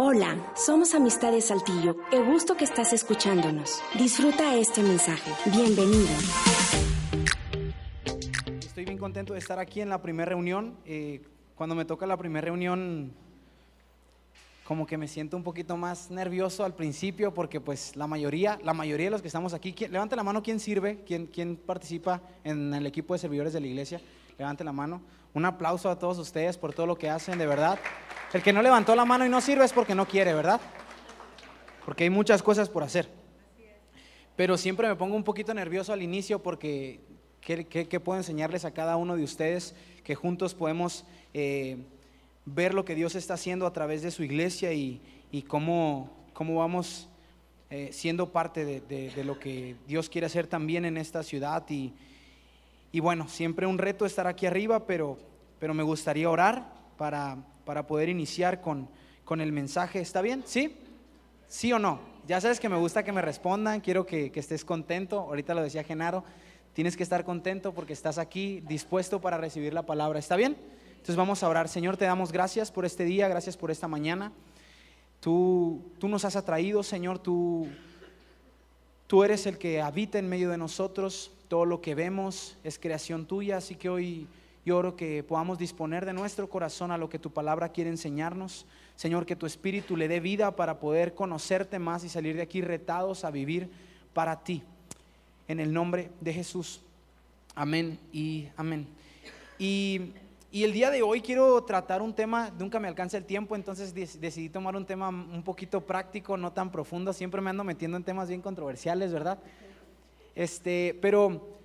Hola, somos Amistades Saltillo. Qué gusto que estás escuchándonos. Disfruta este mensaje. Bienvenido. Estoy bien contento de estar aquí en la primera reunión. Eh, cuando me toca la primera reunión, como que me siento un poquito más nervioso al principio porque pues la mayoría, la mayoría de los que estamos aquí, levante la mano quién sirve, quién, quién participa en el equipo de servidores de la iglesia, levante la mano. Un aplauso a todos ustedes por todo lo que hacen, de verdad. El que no levantó la mano y no sirve es porque no quiere, ¿verdad? Porque hay muchas cosas por hacer. Pero siempre me pongo un poquito nervioso al inicio porque ¿qué, puedo enseñarles a cada uno de ustedes? Que juntos podemos eh, ver lo que Dios está haciendo a través de su iglesia y, cómo, cómo, vamos eh, siendo parte de, lo que Dios quiere hacer también en esta ciudad. Y, y bueno, siempre un reto estar aquí arriba, pero, pero me gustaría orar para para poder iniciar con, con el mensaje. ¿Está bien? ¿Sí? ¿Sí o no? Ya sabes que me gusta que me respondan, quiero que, estés contento. Ahorita lo decía Genaro, tienes que estar contento porque estás aquí dispuesto para recibir la palabra. ¿Está bien? Entonces vamos a orar. Señor, te damos gracias por este día, gracias por esta mañana. Tú, tú nos has atraído, Señor, tú, tú eres el que habita en medio de nosotros. Todo lo que vemos es creación tuya, así que hoy yo oro que podamos disponer de nuestro corazón a lo que tu palabra quiere enseñarnos. Señor, que tu espíritu le dé vida para poder conocerte más y salir de aquí retados a vivir para ti. En el nombre de Jesús. Amén y amén. Y, el día de hoy quiero tratar un tema, nunca me alcanza el tiempo, entonces decidí tomar un tema un poquito práctico, no tan profundo. Siempre me ando metiendo en temas bien controversiales, ¿verdad? Este, pero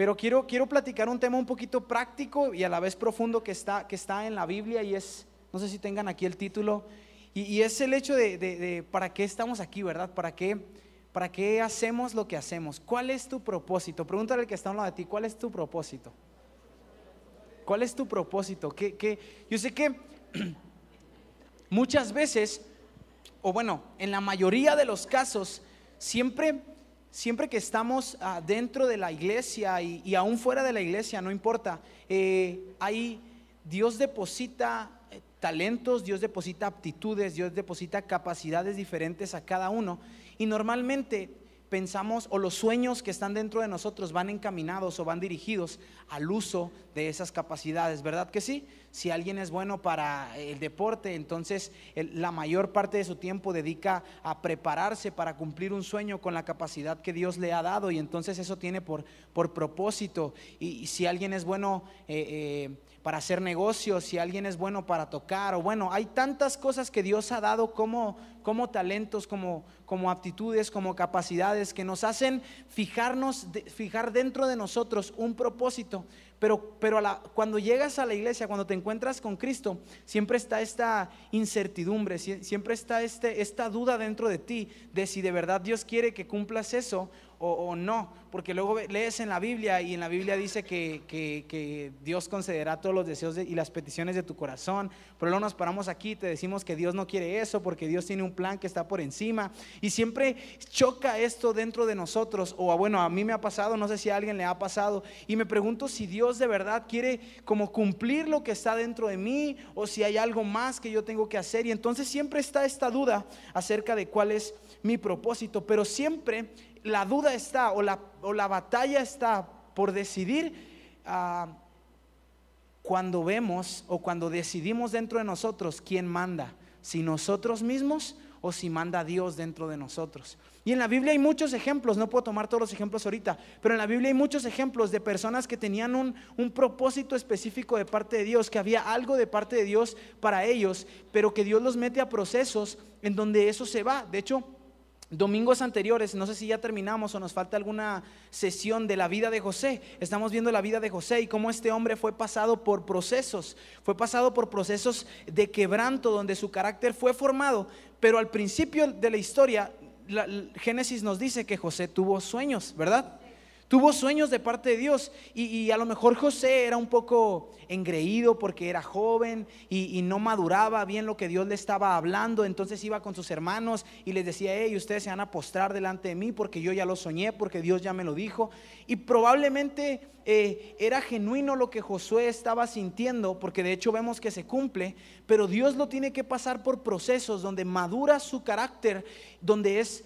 pero quiero, quiero platicar un tema un poquito práctico y a la vez profundo que está, que está en la Biblia y es, no sé si tengan aquí el título, y, es el hecho de, para qué estamos aquí, ¿verdad? ¿Para qué, ¿Para qué hacemos lo que hacemos? ¿Cuál es tu propósito? Pregúntale al que está a un lado de ti, ¿cuál es tu propósito? ¿Cuál es tu propósito? ¿Qué, Yo sé que muchas veces, o bueno, en la mayoría de los casos, siempre siempre que estamos ah, dentro de la iglesia y, aún fuera de la iglesia, no importa, eh, ahí Dios deposita eh, talentos, Dios deposita aptitudes, Dios deposita capacidades diferentes a cada uno. Y normalmente pensamos o los sueños que están dentro de nosotros van encaminados o van dirigidos al uso de esas capacidades, ¿verdad que sí? Si alguien es bueno para el deporte, entonces la mayor parte de su tiempo dedica a prepararse para cumplir un sueño con la capacidad que Dios le ha dado y entonces eso tiene por, por propósito. Y, si alguien es bueno... Eh, eh, para hacer negocios, si alguien es bueno para tocar, o bueno, hay tantas cosas que Dios ha dado como, como talentos, como, como aptitudes, como capacidades que nos hacen fijarnos, fijar dentro de nosotros un propósito. Pero, pero cuando llegas a la iglesia, cuando te encuentras con Cristo, siempre está esta incertidumbre, siempre está este, esta duda dentro de ti de si de verdad Dios quiere que cumplas eso o, no, porque luego lees en la Biblia y en la Biblia dice que, Dios concederá todos los deseos y las peticiones de tu corazón, pero luego nos paramos aquí y te decimos que Dios no quiere eso porque Dios tiene un plan que está por encima y siempre choca esto dentro de nosotros, o bueno, a mí me ha pasado, no sé si a alguien le ha pasado, y me pregunto si Dios de verdad quiere como cumplir lo que está dentro de mí o si hay algo más que yo tengo que hacer y entonces siempre está esta duda acerca de cuál es mi propósito, pero siempre la duda está o la, o la batalla está por decidir ah, cuando vemos o cuando decidimos dentro de nosotros quién manda, si nosotros mismos o si manda Dios dentro de nosotros. Y en la Biblia hay muchos ejemplos, no puedo tomar todos los ejemplos ahorita, pero en la Biblia hay muchos ejemplos de personas que tenían un, un, propósito específico de parte de Dios, que había algo de parte de Dios para ellos, pero que Dios los mete a procesos en donde eso se va. De hecho, domingos anteriores, no sé si ya terminamos o nos falta alguna sesión de la vida de José. Estamos viendo la vida de José y cómo este hombre fue pasado por procesos, fue pasado por procesos de quebranto donde su carácter fue formado, pero al principio de la historia, Génesis nos dice que José tuvo sueños, ¿verdad? Tuvo sueños de parte de Dios y, a lo mejor José era un poco engreído porque era joven y, no maduraba bien lo que Dios le estaba hablando. Entonces iba con sus hermanos y les decía, hey, ustedes se van a postrar delante de mí porque yo ya lo soñé, porque Dios ya me lo dijo. Y probablemente eh, era genuino lo que Josué estaba sintiendo, porque de hecho vemos que se cumple, pero Dios lo tiene que pasar por procesos donde madura su carácter, donde es,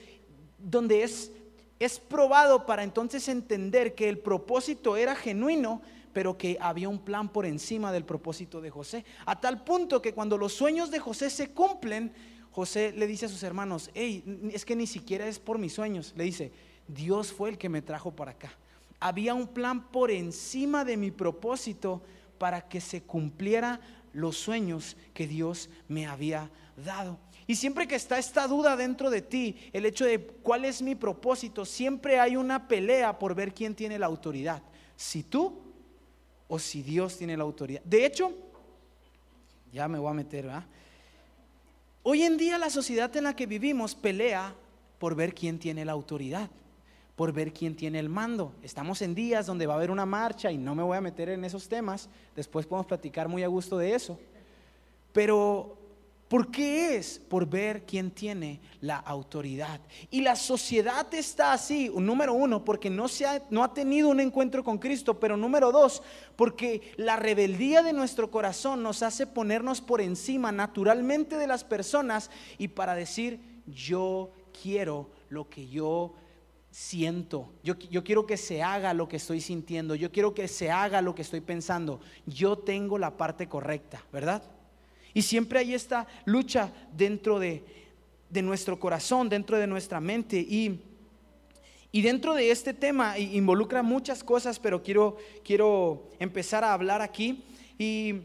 donde es es probado para entonces entender que el propósito era genuino, pero que había un plan por encima del propósito de José. A tal punto que cuando los sueños de José se cumplen, José le dice a sus hermanos, hey, es que ni siquiera es por mis sueños. Le dice, Dios fue el que me trajo para acá. Había un plan por encima de mi propósito para que se cumpliera los sueños que Dios me había dado. Y siempre que está esta duda dentro de ti, el hecho de cuál es mi propósito, siempre hay una pelea por ver quién tiene la autoridad. Si tú o si Dios tiene la autoridad. De hecho, ya me voy a meter, ¿verdad? Hoy en día la sociedad en la que vivimos pelea por ver quién tiene la autoridad, por ver quién tiene el mando. Estamos en días donde va a haber una marcha y no me voy a meter en esos temas, después podemos platicar muy a gusto de eso. Pero ¿Por qué es? Por ver quién tiene la autoridad. Y la sociedad está así, número uno, porque no, se ha, no ha tenido un encuentro con Cristo, pero número dos, porque la rebeldía de nuestro corazón nos hace ponernos por encima naturalmente de las personas y para decir, yo quiero lo que yo siento, yo, yo quiero que se haga lo que estoy sintiendo, yo quiero que se haga lo que estoy pensando, yo tengo la parte correcta, ¿verdad? Y siempre hay esta lucha dentro de, nuestro corazón, dentro de nuestra mente. Y, y dentro de este tema involucra muchas cosas, pero quiero, quiero empezar a hablar aquí. Y,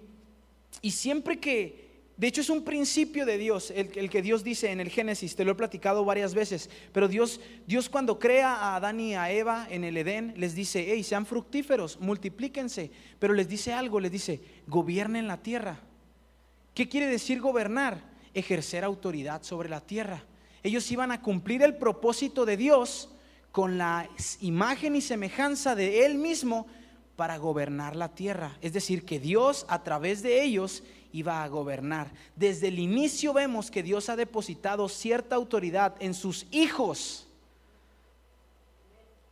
siempre que, de hecho es un principio de Dios, el, que Dios dice en el Génesis, te lo he platicado varias veces, pero Dios, Dios cuando crea a Adán y a Eva en el Edén, les dice, hey, sean fructíferos, multiplíquense, pero les dice algo, les dice, gobiernen la tierra. ¿Qué quiere decir gobernar? Ejercer autoridad sobre la tierra. Ellos iban a cumplir el propósito de Dios con la imagen y semejanza de Él mismo para gobernar la tierra. Es decir, que Dios a través de ellos iba a gobernar. Desde el inicio vemos que Dios ha depositado cierta autoridad en sus hijos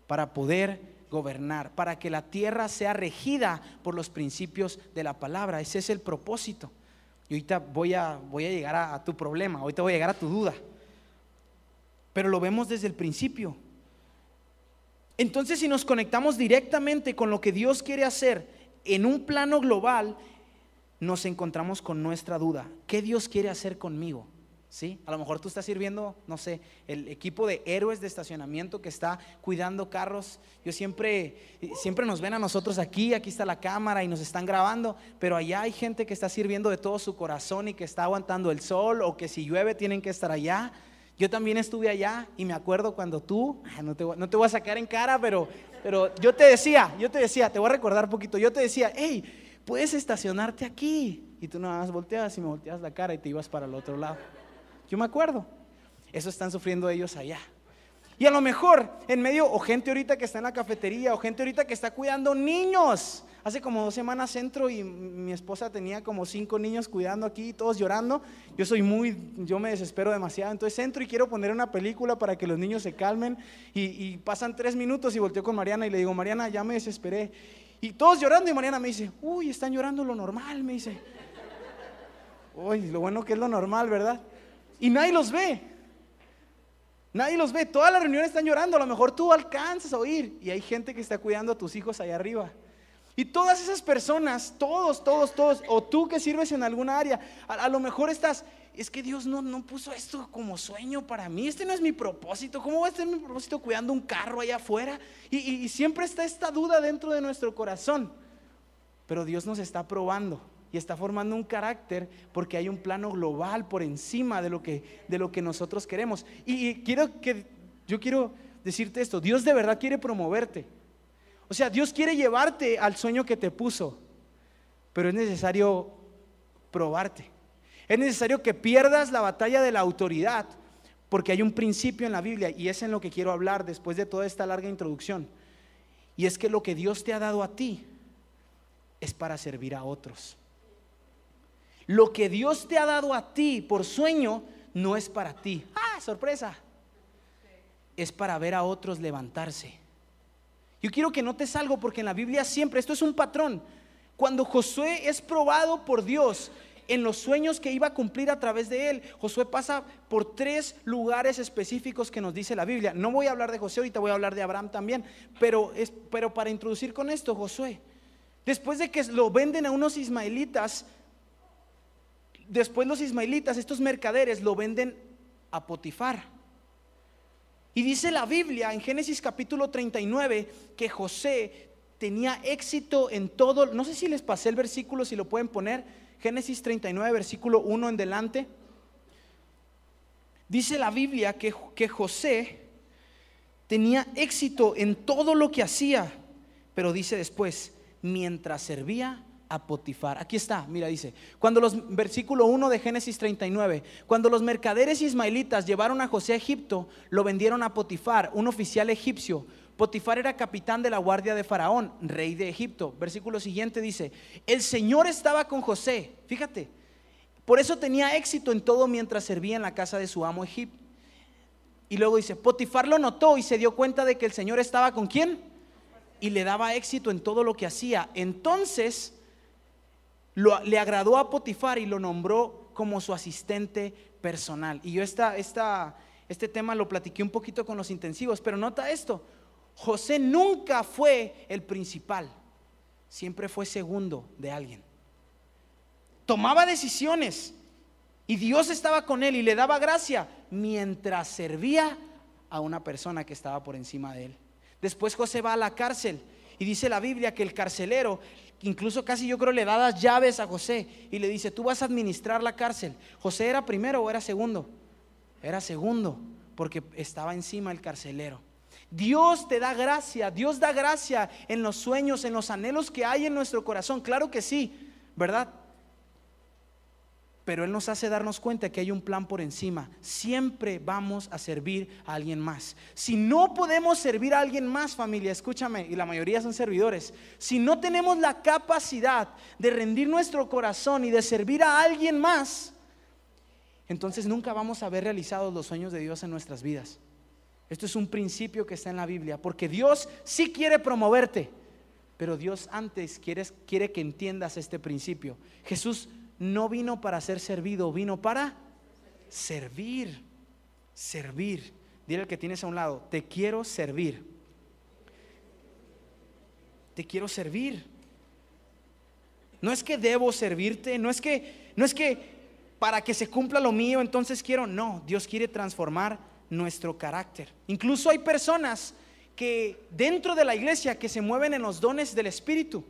para poder gobernar, para que la tierra sea regida por los principios de la palabra. Ese es el propósito. Y ahorita voy a, voy a llegar a, tu problema, ahorita voy a llegar a tu duda. Pero lo vemos desde el principio. Entonces si nos conectamos directamente con lo que Dios quiere hacer en un plano global, nos encontramos con nuestra duda. ¿Qué Dios quiere hacer conmigo? ¿Sí? A lo mejor tú estás sirviendo, no sé, el equipo de héroes de estacionamiento que está cuidando carros. Yo siempre, siempre nos ven a nosotros aquí, aquí está la cámara y nos están grabando, pero allá hay gente que está sirviendo de todo su corazón y que está aguantando el sol o que si llueve tienen que estar allá. Yo también estuve allá y me acuerdo cuando tú, no te, no te voy a sacar en cara, pero, pero yo te decía, yo te decía, te voy a recordar un poquito, yo te decía, hey, puedes estacionarte aquí. Y tú nada más volteabas y me volteabas la cara y te ibas para el otro lado. Yo me acuerdo. Eso están sufriendo ellos allá. Y a lo mejor en medio, o gente ahorita que está en la cafetería, o gente ahorita que está cuidando niños. Hace como dos semanas entro y mi esposa tenía como cinco niños cuidando aquí, todos llorando. Yo soy muy, yo me desespero demasiado. Entonces entro y quiero poner una película para que los niños se calmen. Y, pasan tres minutos y volteo con Mariana y le digo, Mariana, ya me desesperé. Y todos llorando y Mariana me dice, uy, están llorando lo normal, me dice. Uy, lo bueno que es lo normal, ¿verdad? Y nadie los ve. Nadie los ve. Todas las reuniones están llorando. A lo mejor tú alcanzas a oír. Y hay gente que está cuidando a tus hijos allá arriba. Y todas esas personas, todos, todos, todos, o tú que sirves en alguna área, a, lo mejor estás, es que Dios no, no puso esto como sueño para mí. Este no es mi propósito. ¿Cómo va a ser mi propósito cuidando un carro allá afuera? y siempre está esta duda dentro de nuestro corazón. Pero Dios nos está probando y está formando un carácter porque hay un plano global por encima de lo que, de lo que nosotros queremos. Y, quiero que, yo quiero decirte esto, Dios de verdad quiere promoverte. O sea, Dios quiere llevarte al sueño que te puso, pero es necesario probarte. Es necesario que pierdas la batalla de la autoridad, porque hay un principio en la Biblia y es en lo que quiero hablar después de toda esta larga introducción. Y es que lo que Dios te ha dado a ti es para servir a otros. Lo que Dios te ha dado a ti por sueño no es para ti. Ah, sorpresa. Es para ver a otros levantarse. Yo quiero que notes algo porque en la Biblia siempre, esto es un patrón. Cuando Josué es probado por Dios en los sueños que iba a cumplir a través de él, Josué pasa por tres lugares específicos que nos dice la Biblia. No voy a hablar de José, ahorita voy a hablar de Abraham también, pero, es, pero para introducir con esto, Josué, después de que lo venden a unos ismaelitas, después los ismaelitas, estos mercaderes, lo venden a Potifar. Y dice la Biblia en Génesis capítulo 39 que José tenía éxito en todo. No sé si les pasé el versículo, si lo pueden poner. Génesis 39, versículo 1 en delante. Dice la Biblia que, que José tenía éxito en todo lo que hacía, pero dice después, mientras servía a Potifar. Aquí está, mira, dice, cuando los, versículo 1 de Génesis 39, cuando los mercaderes ismaelitas llevaron a José a Egipto, lo vendieron a Potifar, un oficial egipcio. Potifar era capitán de la guardia de Faraón, rey de Egipto. Versículo siguiente dice, el Señor estaba con José, fíjate, por eso tenía éxito en todo mientras servía en la casa de su amo Egipto. Y luego dice, Potifar lo notó y se dio cuenta de que el Señor estaba con quién y le daba éxito en todo lo que hacía. Entonces le agradó a Potifar y lo nombró como su asistente personal. Y yo esta, este tema lo platiqué un poquito con los intensivos, pero nota esto, José nunca fue el principal, siempre fue segundo de alguien. Tomaba decisiones y Dios estaba con él y le daba gracia mientras servía a una persona que estaba por encima de él. Después José va a la cárcel y dice la Biblia que el carcelero incluso casi yo creo le da las llaves a José y le dice, tú vas a administrar la cárcel. José era primero o era segundo? Era segundo, porque estaba encima el carcelero. Dios te da gracia, Dios da gracia en los sueños, en los anhelos que hay en nuestro corazón. Claro que sí, ¿verdad? Pero Él nos hace darnos cuenta que hay un plan por encima. Siempre vamos a servir a alguien más. Si no podemos servir a alguien más, familia, escúchame, y la mayoría son servidores, si no tenemos la capacidad de rendir nuestro corazón y de servir a alguien más, entonces nunca vamos a ver realizados los sueños de Dios en nuestras vidas. Esto es un principio que está en la Biblia, porque Dios sí quiere promoverte, pero Dios antes quiere, quiere que entiendas este principio. Jesús no vino para ser servido, vino para servir. Servir. Dile al que tienes a un lado, te quiero servir. Te quiero servir. No es que debo servirte, no es que no es que para que se cumpla lo mío, entonces quiero, no, Dios quiere transformar nuestro carácter. Incluso hay personas que dentro de la iglesia que se mueven en los dones del espíritu.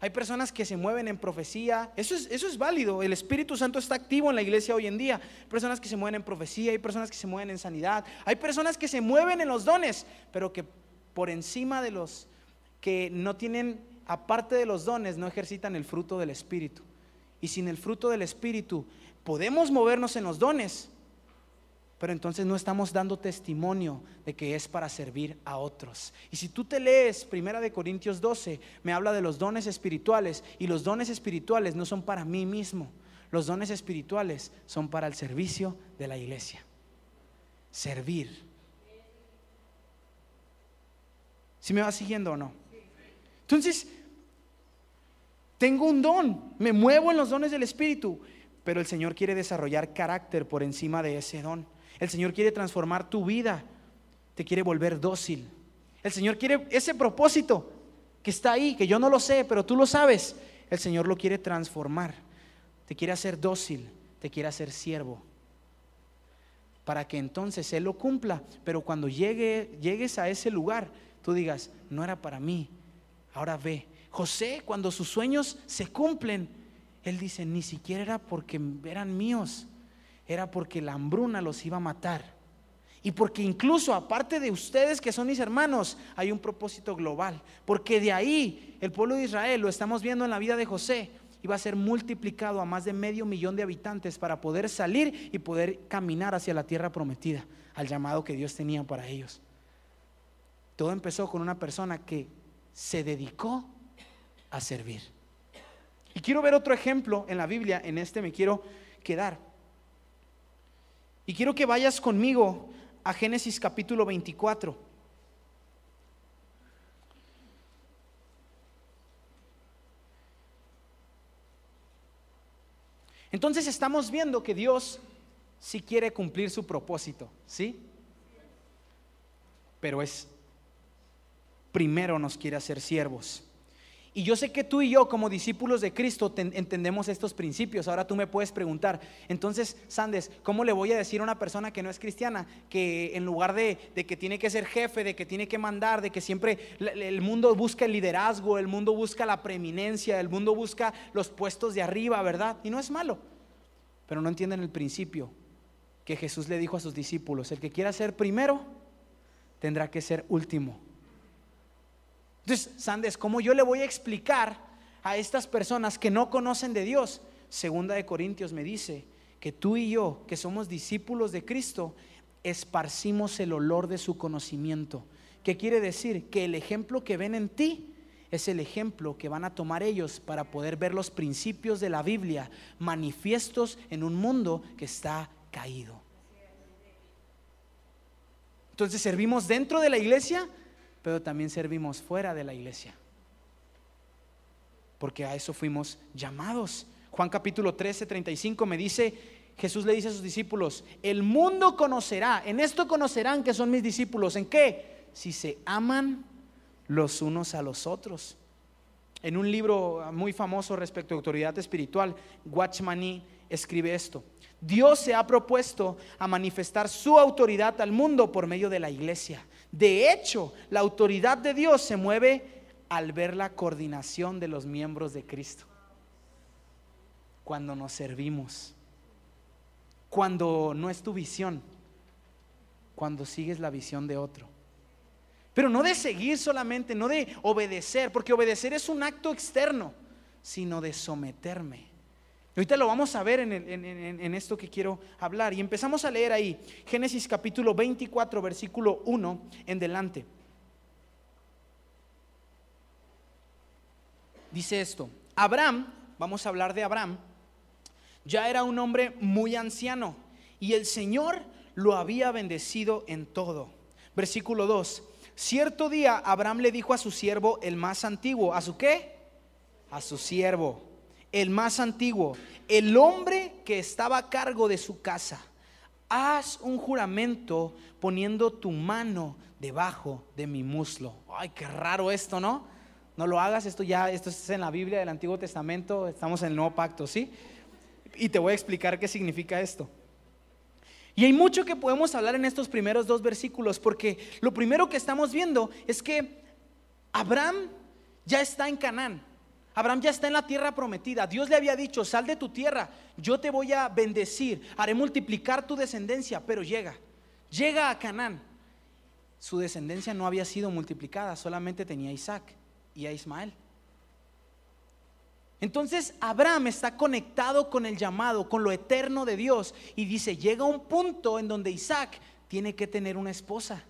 Hay personas que se mueven en profecía. Eso es, válido. El Espíritu Santo está activo en la iglesia hoy en día. Hay personas que se mueven en profecía, hay personas que se mueven en sanidad. Hay personas que se mueven en los dones, pero que por encima de los que no tienen, aparte de los dones, no ejercitan el fruto del Espíritu. Y sin el fruto del Espíritu podemos movernos en los dones, pero entonces no estamos dando testimonio de que es para servir a otros. Y si tú te lees Primera de Corintios 12, me habla de los dones espirituales y los dones espirituales no son para mí mismo. Los dones espirituales son para el servicio de la iglesia. Servir. ¿Si me va siguiendo o no? Entonces, tengo un don, me muevo en los dones del Espíritu, pero el Señor quiere desarrollar carácter por encima de ese don. El Señor quiere transformar tu vida, te quiere volver dócil. El Señor quiere ese propósito que está ahí, que yo no lo sé, pero tú lo sabes. El Señor lo quiere transformar. Te quiere hacer dócil, te quiere hacer siervo. Para que entonces Él lo cumpla. Pero cuando llegue, llegues a ese lugar, tú digas, no era para mí. Ahora ve. José, cuando sus sueños se cumplen, Él dice, ni siquiera era porque eran míos era porque la hambruna los iba a matar. Y porque incluso aparte de ustedes que son mis hermanos, hay un propósito global. Porque de ahí el pueblo de Israel, lo estamos viendo en la vida de José, iba a ser multiplicado a más de medio millón de habitantes para poder salir y poder caminar hacia la tierra prometida, al llamado que Dios tenía para ellos. Todo empezó con una persona que se dedicó a servir. Y quiero ver otro ejemplo en la Biblia, en este me quiero quedar. Y quiero que vayas conmigo a Génesis capítulo 24. Entonces estamos viendo que Dios sí quiere cumplir su propósito, ¿sí? Pero es, primero nos quiere hacer siervos. Y yo sé que tú y yo como discípulos de Cristo entendemos estos principios. Ahora tú me puedes preguntar, entonces, Sandes, ¿cómo le voy a decir a una persona que no es cristiana que en lugar de, que tiene que ser jefe, de que tiene que mandar, de que siempre el mundo busca el liderazgo, el mundo busca la preeminencia, el mundo busca los puestos de arriba, ¿verdad? Y no es malo, pero no entienden el principio que Jesús le dijo a sus discípulos, el que quiera ser primero, tendrá que ser último. Entonces, Sandes, ¿cómo yo le voy a explicar a estas personas que no conocen de Dios? Segunda de Corintios me dice que tú y yo, que somos discípulos de Cristo, esparcimos el olor de su conocimiento. ¿Qué quiere decir? Que el ejemplo que ven en ti es el ejemplo que van a tomar ellos para poder ver los principios de la Biblia manifiestos en un mundo que está caído. Entonces servimos dentro de la iglesia, pero también servimos fuera de la iglesia. Porque a eso fuimos llamados. Juan capítulo 13, 35 me dice, Jesús le dice a sus discípulos, el mundo conocerá, en esto conocerán que son mis discípulos, ¿en qué? Si se aman los unos a los otros. En un libro muy famoso respecto a autoridad espiritual, Watchmani escribe esto. Dios se ha propuesto a manifestar su autoridad al mundo por medio de la iglesia. De hecho, la autoridad de Dios se mueve al ver la coordinación de los miembros de Cristo. Cuando nos servimos, cuando no es tu visión, cuando sigues la visión de otro. Pero no de seguir solamente, no de obedecer, porque obedecer es un acto externo, sino de someterme ahorita lo vamos a ver en, en, esto que quiero hablar. Y empezamos a leer ahí, Génesis capítulo 24, versículo 1 en delante. Dice esto, Abraham, vamos a hablar de Abraham, ya era un hombre muy anciano y el Señor lo había bendecido en todo. Versículo 2, cierto día Abraham le dijo a su siervo, el más antiguo, ¿a su qué? A su siervo el más antiguo, el hombre que estaba a cargo de su casa, haz un juramento poniendo tu mano debajo de mi muslo. Ay, qué raro esto, ¿no? No lo hagas, esto ya, esto es en la Biblia del Antiguo Testamento, estamos en el Nuevo Pacto, ¿sí? Y te voy a explicar qué significa esto. Y hay mucho que podemos hablar en estos primeros dos versículos, porque lo primero que estamos viendo es que Abraham ya está en Canaán. Abraham ya está en la tierra prometida. Dios le había dicho, sal de tu tierra, yo te voy a bendecir, haré multiplicar tu descendencia, pero llega, llega a Canaán. Su descendencia no había sido multiplicada, solamente tenía a Isaac y a Ismael. Entonces Abraham está conectado con el llamado, con lo eterno de Dios y dice, llega un punto en donde Isaac tiene que tener una esposa.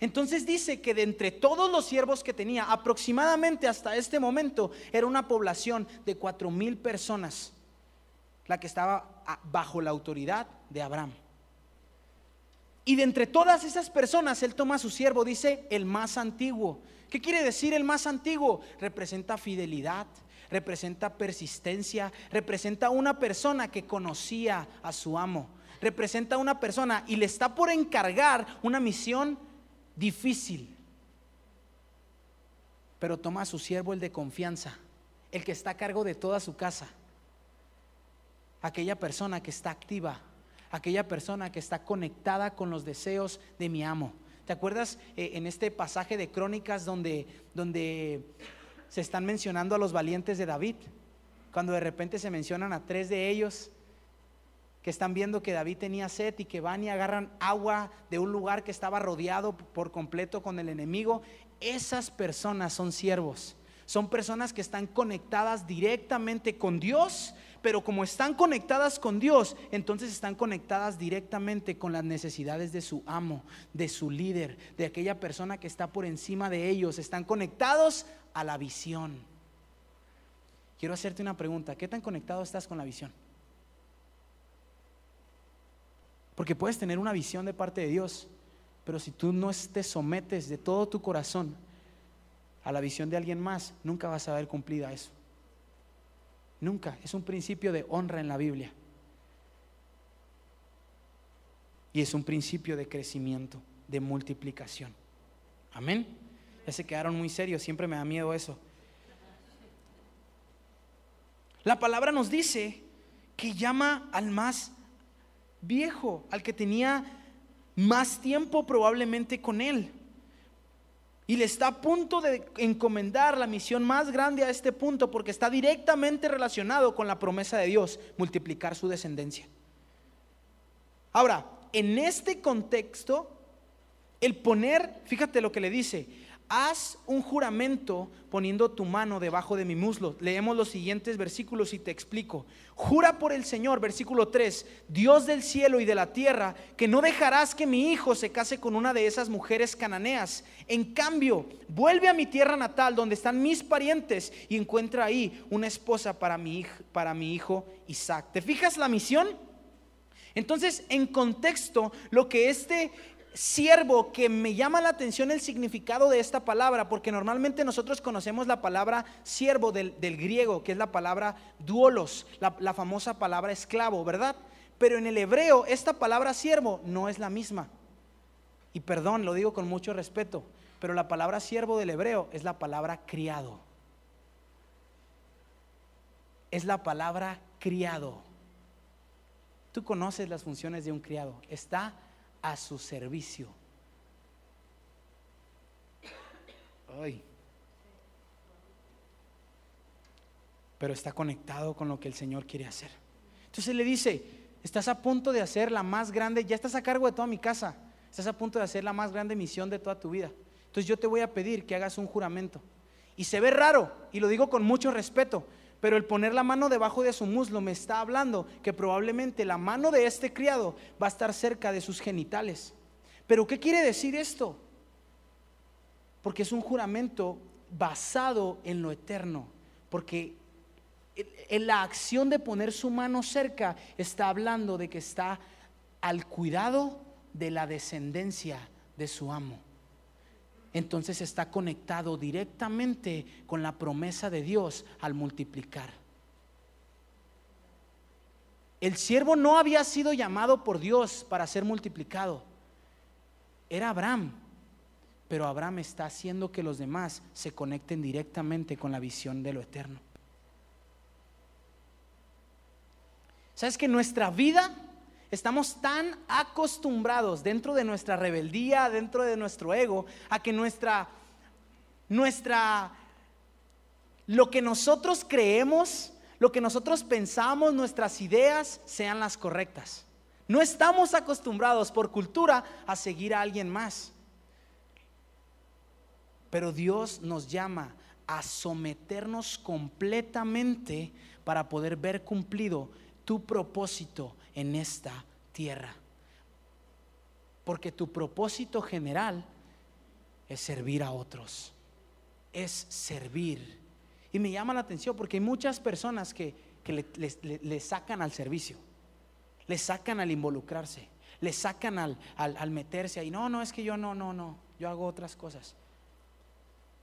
Entonces dice que de entre todos los siervos que tenía, aproximadamente hasta este momento, era una población de cuatro mil personas la que estaba bajo la autoridad de Abraham. Y de entre todas esas personas, él toma a su siervo, dice el más antiguo. ¿Qué quiere decir el más antiguo? Representa fidelidad, representa persistencia, representa una persona que conocía a su amo, representa una persona y le está por encargar una misión difícil. Pero toma a su siervo el de confianza, el que está a cargo de toda su casa. Aquella persona que está activa, aquella persona que está conectada con los deseos de mi amo. ¿Te acuerdas eh, en este pasaje de Crónicas donde, donde se están mencionando a los valientes de David? Cuando de repente se mencionan a tres de ellos que están viendo que David tenía sed y que van y agarran agua de un lugar que estaba rodeado por completo con el enemigo, esas personas son siervos. Son personas que están conectadas directamente con Dios, pero como están conectadas con Dios, entonces están conectadas directamente con las necesidades de su amo, de su líder, de aquella persona que está por encima de ellos. Están conectados a la visión. Quiero hacerte una pregunta, ¿qué tan conectado estás con la visión? Porque puedes tener una visión de parte de Dios, pero si tú no te sometes de todo tu corazón a la visión de alguien más, nunca vas a ver cumplida eso. Nunca. Es un principio de honra en la Biblia. Y es un principio de crecimiento, de multiplicación. Amén. Ya se quedaron muy serios, siempre me da miedo eso. La palabra nos dice que llama al más viejo, al que tenía más tiempo probablemente con él. Y le está a punto de encomendar la misión más grande a este punto porque está directamente relacionado con la promesa de Dios, multiplicar su descendencia. Ahora, en este contexto, el poner, fíjate lo que le dice, haz un juramento poniendo tu mano debajo de mi muslo. Leemos los siguientes versículos y te explico. Jura por el Señor, versículo 3, Dios del cielo y de la tierra, que no dejarás que mi hijo se case con una de esas mujeres cananeas. En cambio, vuelve a mi tierra natal, donde están mis parientes, y encuentra ahí una esposa para mi, para mi hijo Isaac. ¿Te fijas la misión? Entonces, en contexto, lo que este siervo que me llama la atención el significado de esta palabra, porque normalmente nosotros conocemos la palabra siervo del, griego, que es la palabra duolos, la, la famosa palabra esclavo, ¿verdad? Pero en el hebreo esta palabra siervo no es la misma. Y perdón, lo digo con mucho respeto, pero la palabra siervo del hebreo es la palabra criado. Es la palabra criado. Tú conoces las funciones de un criado. Está a su servicio. Ay. Pero está conectado con lo que el Señor quiere hacer. Entonces le dice, estás a punto de hacer la más grande, ya estás a cargo de toda mi casa, estás a punto de hacer la más grande misión de toda tu vida. Entonces yo te voy a pedir que hagas un juramento. Y se ve raro, y lo digo con mucho respeto, pero el poner la mano debajo de su muslo me está hablando que probablemente la mano de este criado va a estar cerca de sus genitales. Pero ¿qué quiere decir esto? Porque es un juramento basado en lo eterno. Porque en la acción de poner su mano cerca está hablando de que está al cuidado de la descendencia de su amo entonces está conectado directamente con la promesa de Dios al multiplicar. El siervo no había sido llamado por Dios para ser multiplicado. Era Abraham. Pero Abraham está haciendo que los demás se conecten directamente con la visión de lo eterno. ¿Sabes que nuestra vida Estamos tan acostumbrados dentro de nuestra rebeldía, dentro de nuestro ego, a que nuestra, nuestra, lo que nosotros creemos, lo que nosotros pensamos, nuestras ideas sean las correctas. No estamos acostumbrados por cultura a seguir a alguien más. Pero Dios nos llama a someternos completamente para poder ver cumplido tu propósito en esta tierra. Porque tu propósito general es servir a otros, es servir. Y me llama la atención porque hay muchas personas que, le, sacan al servicio, le sacan al involucrarse, le sacan al, al, meterse ahí. No, no, es que yo no, no, no, yo hago otras cosas.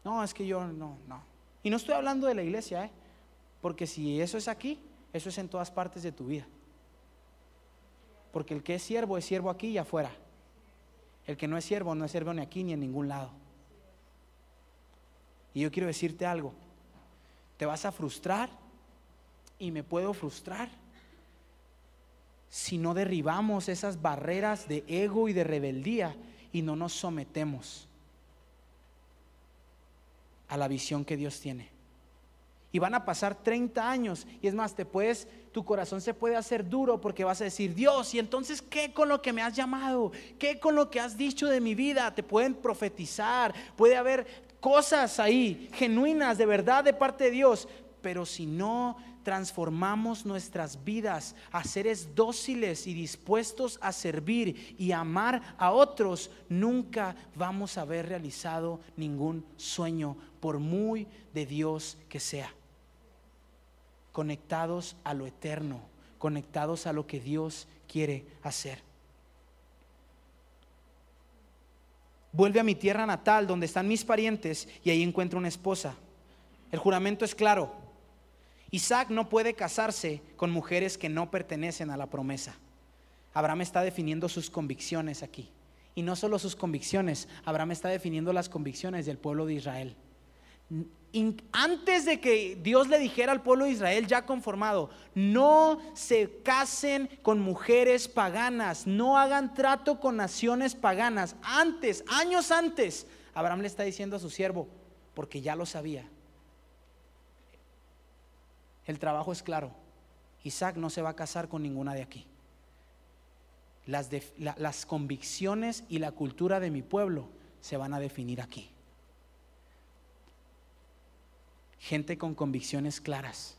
No, es que yo no, no. Y no estoy hablando de la iglesia, ¿eh? porque si eso es aquí, eso es en todas partes de tu vida. Porque el que es siervo es siervo aquí y afuera. El que no es siervo no es siervo ni aquí ni en ningún lado. Y yo quiero decirte algo. Te vas a frustrar y me puedo frustrar si no derribamos esas barreras de ego y de rebeldía y no nos sometemos a la visión que Dios tiene. Y van a pasar 30 años. Y es más, te puedes, tu corazón se puede hacer duro porque vas a decir, Dios, ¿y entonces qué con lo que me has llamado? ¿Qué con lo que has dicho de mi vida? Te pueden profetizar. Puede haber cosas ahí genuinas, de verdad, de parte de Dios. Pero si no transformamos nuestras vidas a seres dóciles y dispuestos a servir y amar a otros, nunca vamos a haber realizado ningún sueño, por muy de Dios que sea. Conectados a lo eterno, conectados a lo que Dios quiere hacer. Vuelve a mi tierra natal, donde están mis parientes, y ahí encuentro una esposa. El juramento es claro Isaac no puede casarse con mujeres que no pertenecen a la promesa. Abraham está definiendo sus convicciones aquí. Y no solo sus convicciones, Abraham está definiendo las convicciones del pueblo de Israel. Antes de que Dios le dijera al pueblo de Israel ya conformado, no se casen con mujeres paganas, no hagan trato con naciones paganas. Antes, años antes, Abraham le está diciendo a su siervo, porque ya lo sabía, el trabajo es claro. Isaac no se va a casar con ninguna de aquí. Las, las convicciones y la cultura de mi pueblo se van a definir aquí. Gente con convicciones claras.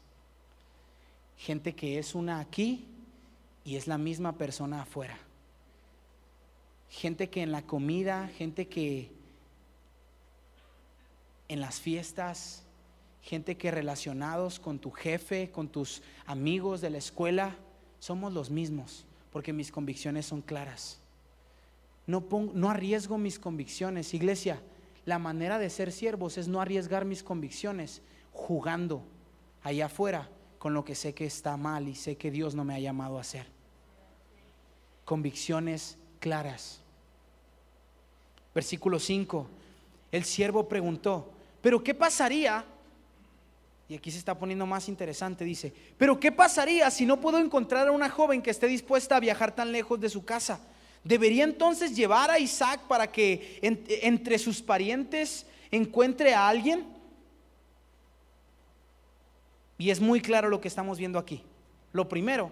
Gente que es una aquí y es la misma persona afuera. Gente que en la comida, gente que en las fiestas, gente que relacionados con tu jefe, con tus amigos de la escuela, somos los mismos, porque mis convicciones son claras. No, no arriesgo mis convicciones. Iglesia, la manera de ser siervos es no arriesgar mis convicciones jugando allá afuera con lo que sé que está mal y sé que Dios no me ha llamado a hacer. Convicciones claras. Versículo 5. El siervo preguntó, pero ¿qué pasaría y aquí se está poniendo más interesante, dice, pero ¿qué pasaría si no puedo encontrar a una joven que esté dispuesta a viajar tan lejos de su casa? ¿Debería entonces llevar a Isaac para que entre sus parientes encuentre a alguien? Y es muy claro lo que estamos viendo aquí. Lo primero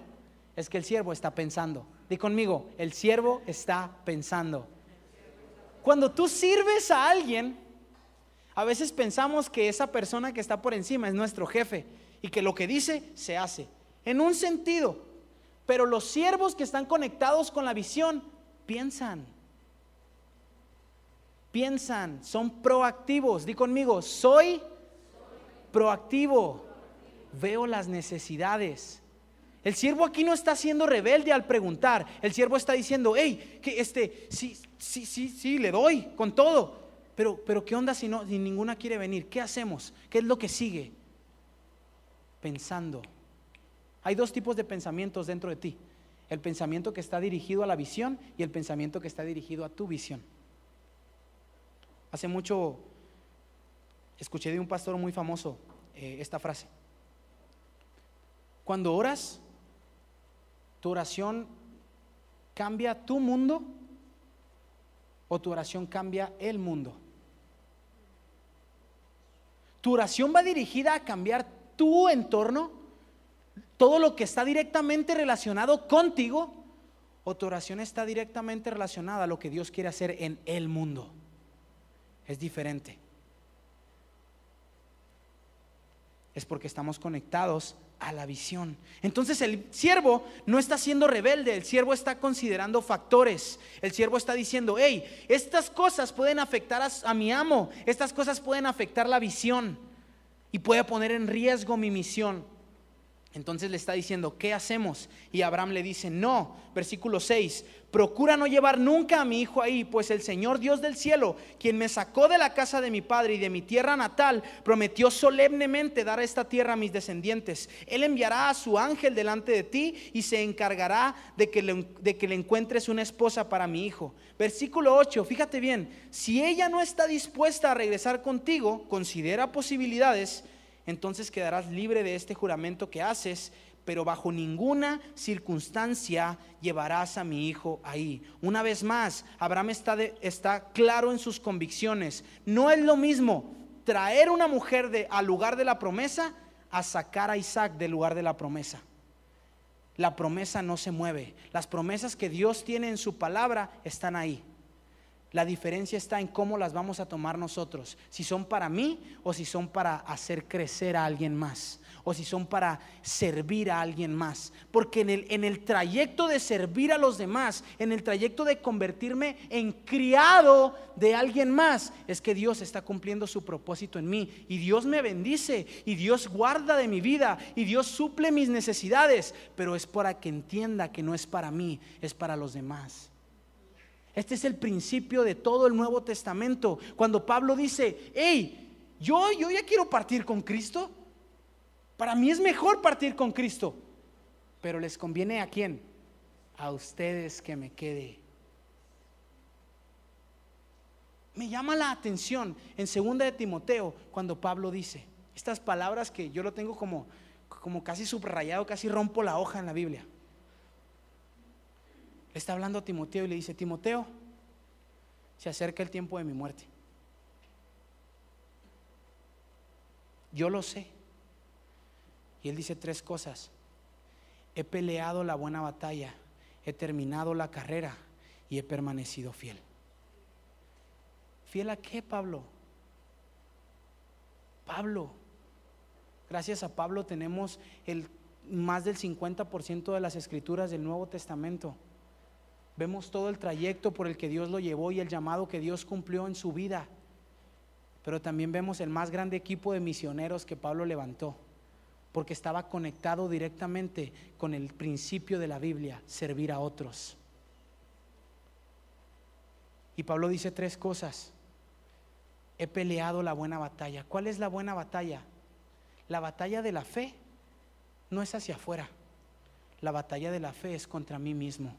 es que el siervo está pensando. Di conmigo, el siervo está pensando. Cuando tú sirves a alguien, a veces pensamos que esa persona que está por encima es nuestro jefe y que lo que dice se hace. En un sentido, pero los siervos que están conectados con la visión piensan. Piensan, son proactivos. Di conmigo, soy proactivo. Veo las necesidades. El siervo aquí no está siendo rebelde al preguntar. El siervo está diciendo, hey, que este, sí, sí, sí, sí, le doy con todo pero, pero ¿qué onda si, no, si ninguna quiere venir? ¿Qué hacemos? ¿Qué es lo que sigue? Pensando. Hay dos tipos de pensamientos dentro de ti. El pensamiento que está dirigido a la visión y el pensamiento que está dirigido a tu visión. Hace mucho escuché de un pastor muy famoso eh, esta frase. Cuando oras, tu oración cambia tu mundo o tu oración cambia el mundo. Tu oración va dirigida a cambiar tu entorno, todo lo que está directamente relacionado contigo, o tu oración está directamente relacionada a lo que Dios quiere hacer en el mundo. Es diferente. Es porque estamos conectados a la visión. Entonces el siervo no está siendo rebelde, el siervo está considerando factores. El siervo está diciendo, hey, estas cosas pueden afectar a, mi amo, estas cosas pueden afectar la visión y puede poner en riesgo mi misión. Entonces le está diciendo, ¿qué hacemos? Y Abraham le dice, no, versículo 6, procura no llevar nunca a mi hijo ahí, pues el Señor Dios del cielo, quien me sacó de la casa de mi padre y de mi tierra natal, prometió solemnemente dar esta tierra a mis descendientes. Él enviará a su ángel delante de ti y se encargará de que le, de que le encuentres una esposa para mi hijo. Versículo 8, fíjate bien, si ella no está dispuesta a regresar contigo, considera posibilidades entonces quedarás libre de este juramento que haces, pero bajo ninguna circunstancia llevarás a mi hijo ahí. Una vez más, Abraham está, está claro en sus convicciones. No es lo mismo traer una mujer de, al lugar de la promesa a sacar a Isaac del lugar de la promesa. La promesa no se mueve. Las promesas que Dios tiene en su palabra están ahí. La diferencia está en cómo las vamos a tomar nosotros. Si son para mí o si son para hacer crecer a alguien más. O si son para servir a alguien más. Porque en el, en el trayecto de servir a los demás, en el trayecto de convertirme en criado de alguien más, es que Dios está cumpliendo su propósito en mí. Y Dios me bendice. Y Dios guarda de mi vida. Y Dios suple mis necesidades. Pero es para que entienda que no es para mí, es para los demás. Este es el principio de todo el Nuevo Testamento. Cuando Pablo dice, hey, yo, yo ya quiero partir con Cristo. Para mí es mejor partir con Cristo. Pero les conviene a quién? A ustedes que me quede. Me llama la atención en segunda de Timoteo cuando Pablo dice estas palabras que yo lo tengo como, como casi subrayado, casi rompo la hoja en la Biblia está hablando a Timoteo y le dice, Timoteo, se acerca el tiempo de mi muerte. Yo lo sé. Y él dice tres cosas. He peleado la buena batalla, he terminado la carrera y he permanecido fiel. ¿Fiel a qué, Pablo? Pablo. Gracias a Pablo tenemos el, más del 50% de las escrituras del Nuevo Testamento. Vemos todo el trayecto por el que Dios lo llevó y el llamado que Dios cumplió en su vida. Pero también vemos el más grande equipo de misioneros que Pablo levantó, porque estaba conectado directamente con el principio de la Biblia, servir a otros. Y Pablo dice tres cosas. He peleado la buena batalla. ¿Cuál es la buena batalla? La batalla de la fe no es hacia afuera. La batalla de la fe es contra mí mismo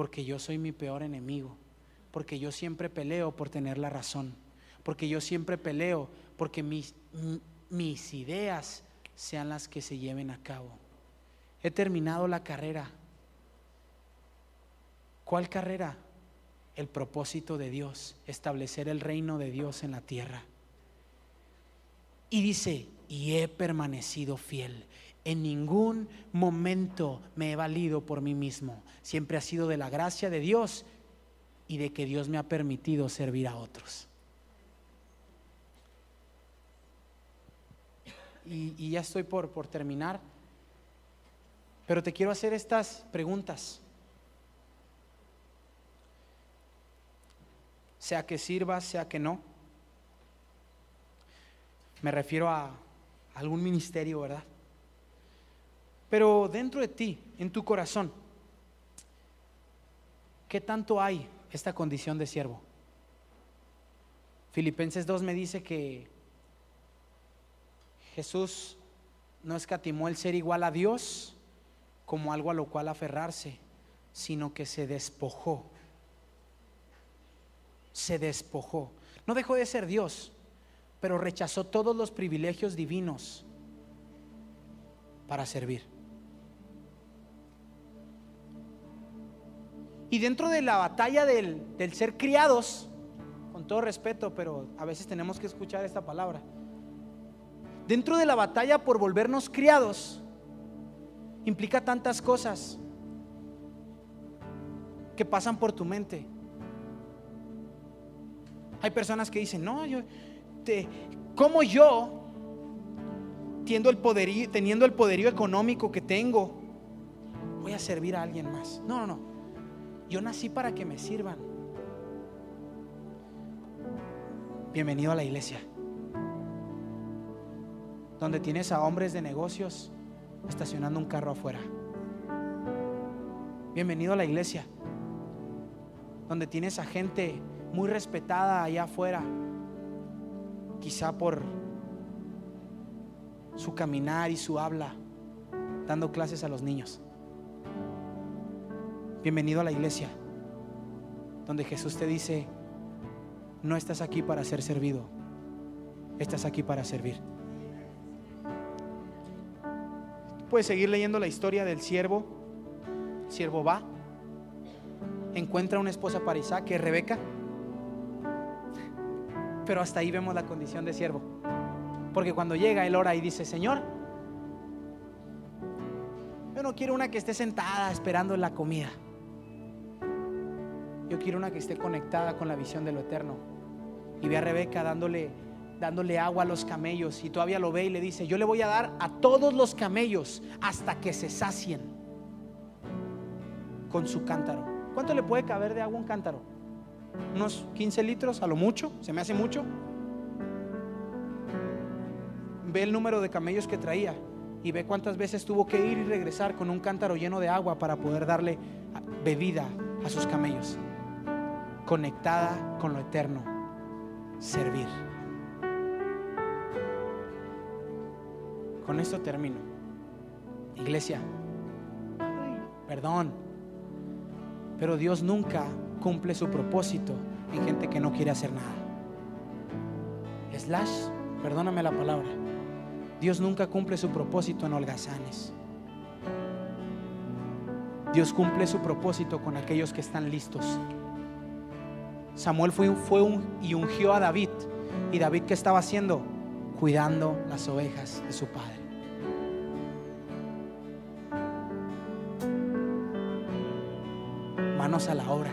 porque yo soy mi peor enemigo, porque yo siempre peleo por tener la razón, porque yo siempre peleo porque mis, mis ideas sean las que se lleven a cabo. He terminado la carrera. ¿Cuál carrera? El propósito de Dios, establecer el reino de Dios en la tierra. Y dice, y he permanecido fiel. En ningún momento me he valido por mí mismo. Siempre ha sido de la gracia de Dios y de que Dios me ha permitido servir a otros. Y, ya estoy por, por terminar. Pero te quiero hacer estas preguntas. Sea que sirva, sea que no. Me refiero a algún ministerio, ¿verdad? Pero dentro de ti, en tu corazón, ¿qué tanto hay esta condición de siervo? Filipenses 2 me dice que Jesús no escatimó el ser igual a Dios como algo a lo cual aferrarse, sino que se despojó. Se despojó. No dejó de ser Dios, pero rechazó todos los privilegios divinos para servir. Y dentro de la batalla del, ser criados, con todo respeto, pero a veces tenemos que escuchar esta palabra, dentro de la batalla por volvernos criados, implica tantas cosas que pasan por tu mente. Hay personas que dicen, no, yo, te, como yo, el, poderío, teniendo el poderío económico que tengo, voy a servir a alguien más? No, no, no. Yo nací para que me sirvan. Bienvenido a la iglesia, donde tienes a hombres de negocios estacionando un carro afuera. Bienvenido a la iglesia, donde tienes a gente muy respetada allá afuera, quizá por su caminar y su habla, dando clases a los niños. Bienvenido a la iglesia, donde Jesús te dice, no estás aquí para ser servido, estás aquí para servir. Puedes seguir leyendo la historia del siervo. Siervo va, encuentra una esposa para Isaac, que es Rebeca, pero hasta ahí vemos la condición de siervo. Porque cuando llega, él ora y dice, Señor, yo no quiero una que esté sentada esperando la comida. Yo quiero una que esté conectada con la visión de lo eterno. Y ve a Rebeca dándole, dándole agua a los camellos y todavía lo ve y le dice, yo le voy a dar a todos los camellos hasta que se sacien con su cántaro. ¿Cuánto le puede caber de agua un cántaro? Unos 15 litros a lo mucho, se me hace mucho. Ve el número de camellos que traía y ve cuántas veces tuvo que ir y regresar con un cántaro lleno de agua para poder darle bebida a sus camellos. Conectada con lo eterno, servir. Con esto termino. Iglesia, perdón, pero Dios nunca cumple su propósito en gente que no quiere hacer nada. Slash, perdóname la palabra. Dios nunca cumple su propósito en holgazanes. Dios cumple su propósito con aquellos que están listos. Samuel fue, un, y ungió a David. ¿Y David qué estaba haciendo? Cuidando las ovejas de su padre. Manos a la obra.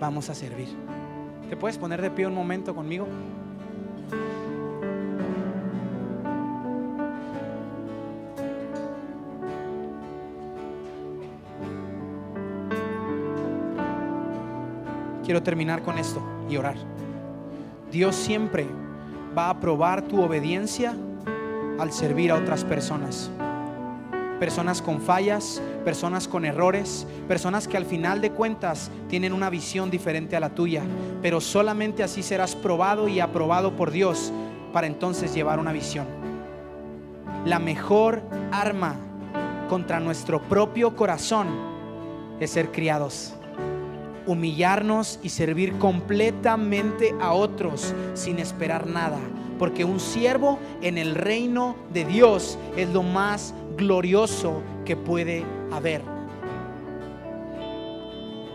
Vamos a servir. ¿Te puedes poner de pie un momento conmigo? Quiero terminar con esto y orar. Dios siempre va a probar tu obediencia al servir a otras personas. Personas con fallas, personas con errores, personas que al final de cuentas tienen una visión diferente a la tuya, pero solamente así serás probado y aprobado por Dios para entonces llevar una visión. La mejor arma contra nuestro propio corazón es ser criados humillarnos y servir completamente a otros sin esperar nada. Porque un siervo en el reino de Dios es lo más glorioso que puede haber.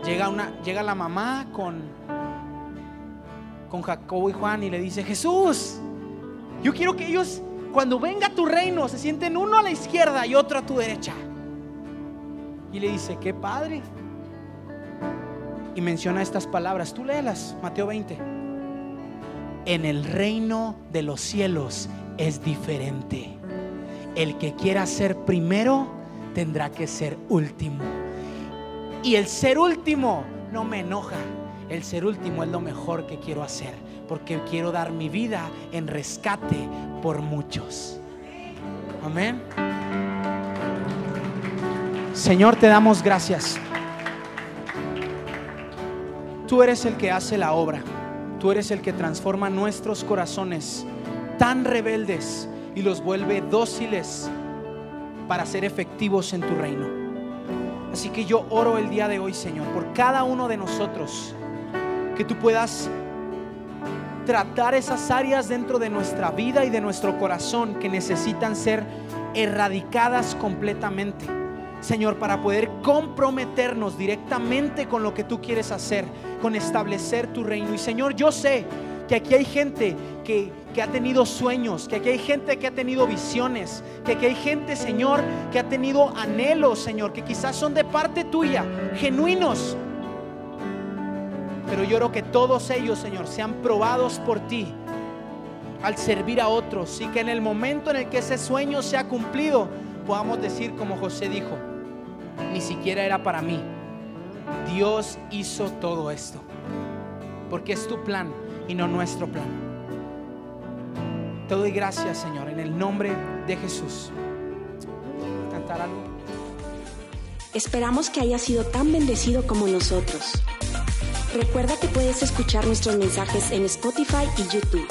Llega, una, llega la mamá con, con Jacobo y Juan y le dice, Jesús, yo quiero que ellos, cuando venga tu reino, se sienten uno a la izquierda y otro a tu derecha. Y le dice, qué padre y menciona estas palabras. Tú léelas, Mateo 20. En el reino de los cielos es diferente. El que quiera ser primero tendrá que ser último. Y el ser último no me enoja. El ser último es lo mejor que quiero hacer. Porque quiero dar mi vida en rescate por muchos. Amén. Señor, te damos gracias. Tú eres el que hace la obra. Tú eres el que transforma nuestros corazones tan rebeldes y los vuelve dóciles para ser efectivos en tu reino. Así que yo oro el día de hoy, Señor, por cada uno de nosotros, que tú puedas tratar esas áreas dentro de nuestra vida y de nuestro corazón que necesitan ser erradicadas completamente. Señor, para poder comprometernos directamente con lo que tú quieres hacer con establecer tu reino. Y Señor, yo sé que aquí hay gente que, que, ha tenido sueños, que aquí hay gente que ha tenido visiones, que aquí hay gente, Señor, que ha tenido anhelos, Señor, que quizás son de parte tuya, genuinos. Pero yo oro que todos ellos, Señor, sean probados por ti al servir a otros y que en el momento en el que ese sueño sea cumplido, podamos decir como José dijo, ni siquiera era para mí, Dios hizo todo esto. Porque es tu plan y no nuestro plan. Te doy gracias, Señor, en el nombre de Jesús. ¿Cantar algo? Esperamos que haya sido tan bendecido como nosotros. Recuerda que puedes escuchar nuestros mensajes en Spotify y YouTube.